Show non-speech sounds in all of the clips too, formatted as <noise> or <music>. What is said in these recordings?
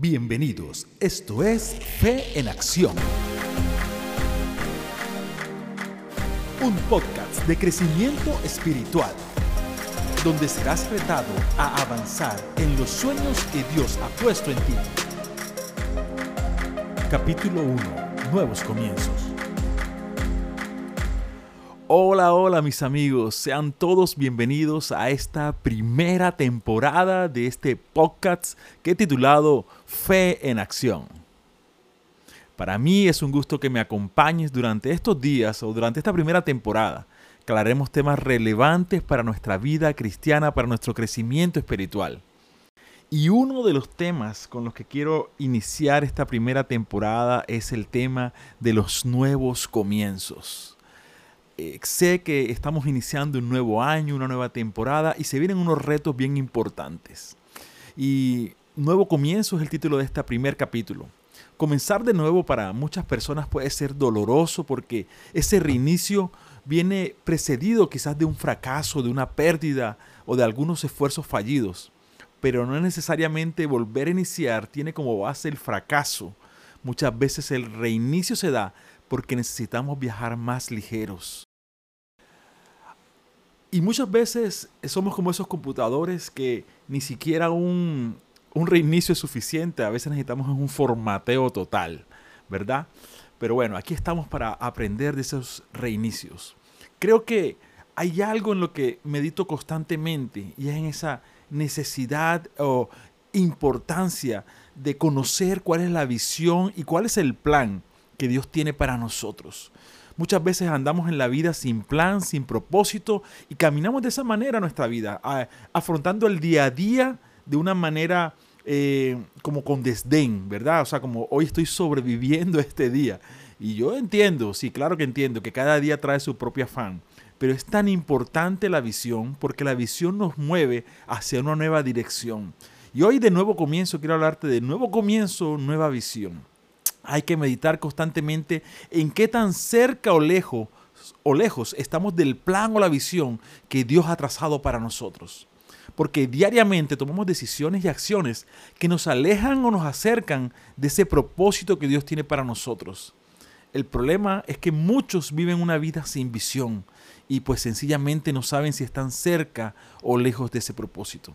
Bienvenidos, esto es Fe en Acción. Un podcast de crecimiento espiritual, donde serás retado a avanzar en los sueños que Dios ha puesto en ti. Capítulo 1. Nuevos comienzos. Hola, hola mis amigos, sean todos bienvenidos a esta primera temporada de este podcast que he titulado Fe en Acción. Para mí es un gusto que me acompañes durante estos días o durante esta primera temporada. Aclararemos temas relevantes para nuestra vida cristiana, para nuestro crecimiento espiritual. Y uno de los temas con los que quiero iniciar esta primera temporada es el tema de los nuevos comienzos. Eh, sé que estamos iniciando un nuevo año, una nueva temporada y se vienen unos retos bien importantes. Y Nuevo Comienzo es el título de este primer capítulo. Comenzar de nuevo para muchas personas puede ser doloroso porque ese reinicio viene precedido quizás de un fracaso, de una pérdida o de algunos esfuerzos fallidos. Pero no necesariamente volver a iniciar tiene como base el fracaso. Muchas veces el reinicio se da porque necesitamos viajar más ligeros. Y muchas veces somos como esos computadores que ni siquiera un, reinicio es suficiente. A veces necesitamos un formateo total, ¿verdad? Pero bueno, aquí estamos para aprender de esos reinicios. Creo que hay algo en lo que medito constantemente y es en esa necesidad o importancia de conocer cuál es la visión y cuál es el plan que Dios tiene para nosotros. Muchas veces andamos en la vida sin plan, sin propósito y caminamos de esa manera nuestra vida, afrontando el día a día de una manera eh, como con desdén, ¿verdad? O sea, como hoy estoy sobreviviendo <laughs> este día. Y yo entiendo, sí, claro que entiendo que cada día trae su propio afán. Pero es tan importante la visión porque la visión nos mueve hacia una nueva dirección. Y hoy de nuevo comienzo, quiero hablarte de nuevo comienzo, nueva visión hay que meditar constantemente en qué tan cerca o lejos, o lejos estamos del plan o la visión que Dios ha trazado para nosotros. Porque diariamente tomamos decisiones y acciones que nos alejan o nos acercan de ese propósito que Dios tiene para nosotros. El problema es que muchos viven una vida sin visión y pues sencillamente no saben si están cerca o lejos de ese propósito.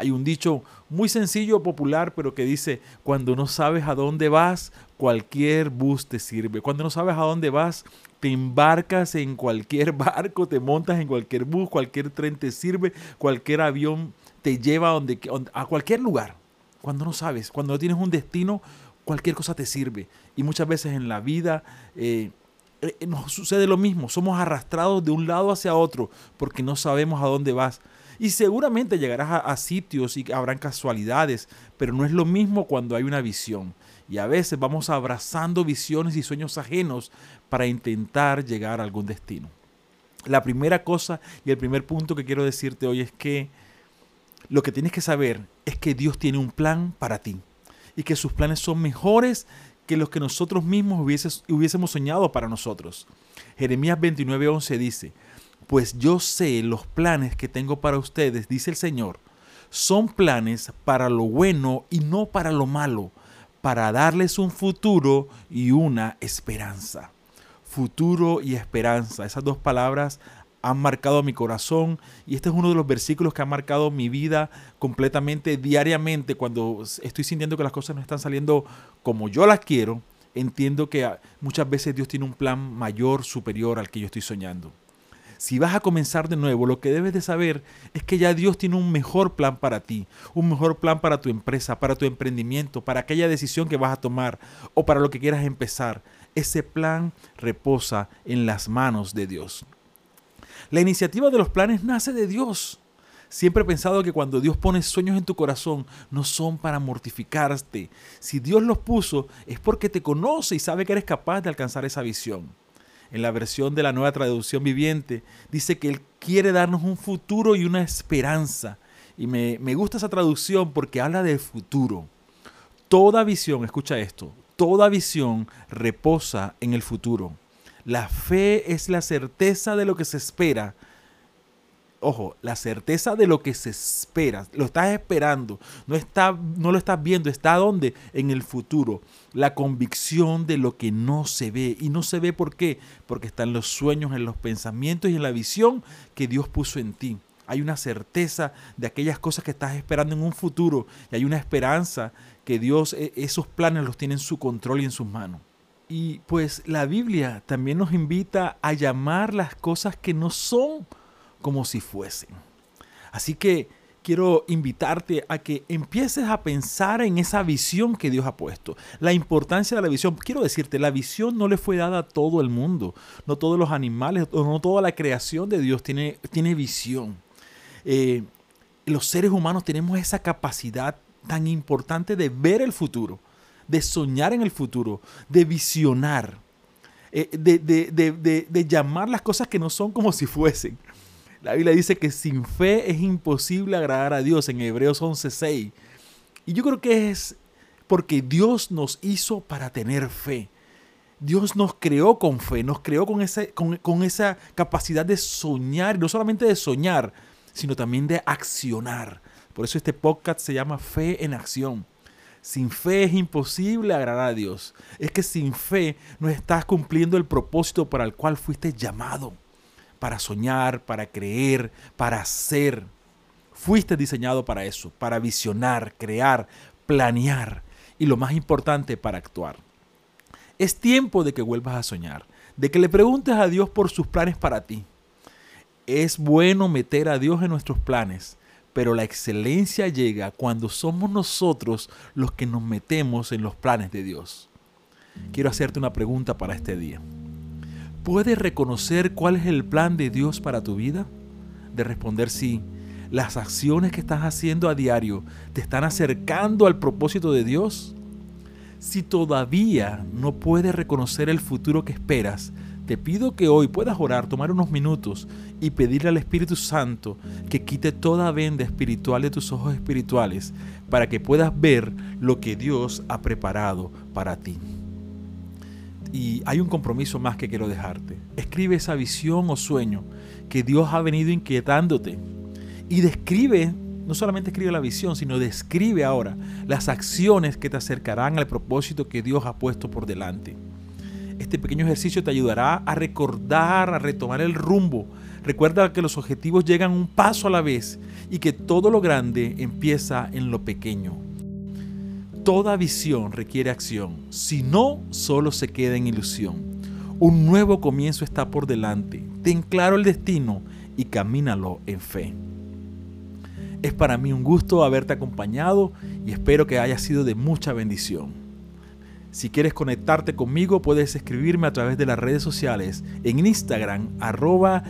Hay un dicho muy sencillo, popular, pero que dice, cuando no sabes a dónde vas, cualquier bus te sirve. Cuando no sabes a dónde vas, te embarcas en cualquier <laughs> barco, te montas en cualquier bus, cualquier tren te sirve, cualquier avión te lleva a, cualquier lugar. Cuando no sabes, cuando no tienes un destino, cualquier cosa te sirve. Y muchas veces en la vida eh, eh, nos sucede lo mismo. Somos arrastrados de un lado hacia otro porque no sabemos a dónde vas. Y seguramente llegarás a, sitios y habrán casualidades, pero no es lo mismo cuando hay una visión. Y a veces vamos abrazando visiones y sueños ajenos para intentar llegar a algún destino. La primera cosa y el primer punto que quiero decirte hoy es que lo que tienes que saber es que Dios tiene un plan para ti y que sus planes son mejores que los que nosotros mismos hubiésemos soñado para nosotros. Jeremías 29:11 dice, pues yo sé los planes que tengo para ustedes, dice el Señor. Son planes para lo bueno y no para lo malo, para darles un futuro y una esperanza. Futuro y esperanza. Esas dos palabras han marcado mi corazón y este es uno de los versículos que ha marcado mi vida completamente diariamente cuando estoy sintiendo que las cosas no están saliendo como yo las quiero. Entiendo que muchas veces Dios tiene un plan mayor, superior al que yo estoy soñando. Si vas a comenzar de nuevo, lo que debes de saber es que ya Dios tiene un mejor plan para ti, un mejor plan para tu empresa, para tu emprendimiento, para aquella decisión que vas a tomar o para lo que quieras empezar. Ese plan reposa en las manos de Dios. La iniciativa de los planes nace de Dios. Siempre he pensado que cuando Dios pone sueños en tu corazón, no son para mortificarte. Si Dios los puso, es porque te conoce y sabe que eres capaz de alcanzar esa visión en la versión de la nueva traducción viviente, dice que Él quiere darnos un futuro y una esperanza. Y me, me gusta esa traducción porque habla de futuro. Toda visión, escucha esto, toda visión reposa en el futuro. La fe es la certeza de lo que se espera ojo, la certeza de lo que se espera, lo estás esperando, no, está, no lo estás viendo, está donde? En el futuro. La convicción de lo que no se ve. Y no se ve por qué? Porque están los sueños, en los pensamientos y en la visión que Dios puso en ti. Hay una certeza de aquellas cosas que estás esperando en un futuro y hay una esperanza que Dios e, esos planes los tiene en su control y en sus manos. Y pues la Biblia también nos invita a llamar las cosas que no son como si fuesen. Así que quiero invitarte a que empieces a pensar en esa visión que Dios ha puesto. La importancia de la visión. Quiero decirte, la visión no le fue dada a todo el mundo. No todos los animales, no toda la creación de Dios tiene, tiene visión. Eh, los seres humanos tenemos esa capacidad tan importante de ver el futuro, de soñar en el futuro, de visionar, eh, de, de llamar las cosas que no son como si fuesen. La Biblia dice que sin fe es imposible agradar a Dios en Hebreos 11:6. Y yo creo que es porque Dios nos hizo para tener fe. Dios nos creó con fe, nos creó con, ese, con, esa capacidad de soñar, no solamente de soñar, sino también de accionar. Por eso este podcast se llama Fe en Acción. Sin fe es imposible agradar a Dios. Es que sin fe no estás cumpliendo el propósito para el cual fuiste llamado para soñar, para creer, para hacer. Fuiste diseñado para eso, para visionar, crear, planear y lo más importante, para actuar. Es tiempo de que vuelvas a soñar, de que le preguntes a Dios por sus planes para ti. Es bueno meter a Dios en nuestros planes, pero la excelencia llega cuando somos nosotros los que nos metemos en los planes de Dios. Quiero hacerte una pregunta para este día. ¿Puedes reconocer cuál es el plan de Dios para tu vida? De responder sí. ¿Las acciones que estás haciendo a diario te están acercando al propósito de Dios? Si todavía no puedes reconocer el futuro que esperas, te pido que hoy puedas orar, tomar unos minutos y pedirle al Espíritu Santo que quite toda venda espiritual de tus ojos espirituales para que puedas ver lo que Dios ha preparado para ti. Y hay un compromiso más que quiero dejarte. Escribe esa visión o sueño que Dios ha venido inquietándote. Y describe, no solamente escribe la visión, sino describe ahora las acciones que te acercarán al propósito que Dios ha puesto por delante. Este pequeño ejercicio te ayudará a recordar, a retomar el rumbo. Recuerda que los objetivos llegan un paso a la vez y que todo lo grande empieza en lo pequeño. Toda visión requiere acción, si no, solo se queda en ilusión. Un nuevo comienzo está por delante. Ten claro el destino y camínalo en fe. Es para mí un gusto haberte acompañado y espero que haya sido de mucha bendición. Si quieres conectarte conmigo, puedes escribirme a través de las redes sociales en Instagram, arroba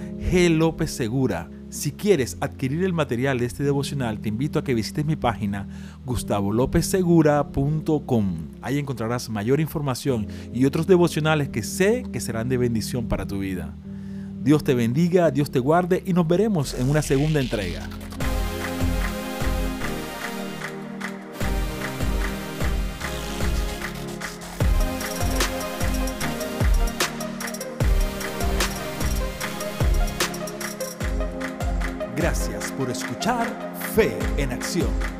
Segura si quieres adquirir el material de este devocional, te invito a que visites mi página gustavolopezsegura.com. Ahí encontrarás mayor información y otros devocionales que sé que serán de bendición para tu vida. Dios te bendiga, Dios te guarde y nos veremos en una segunda entrega. Por escuchar Fe en Acción.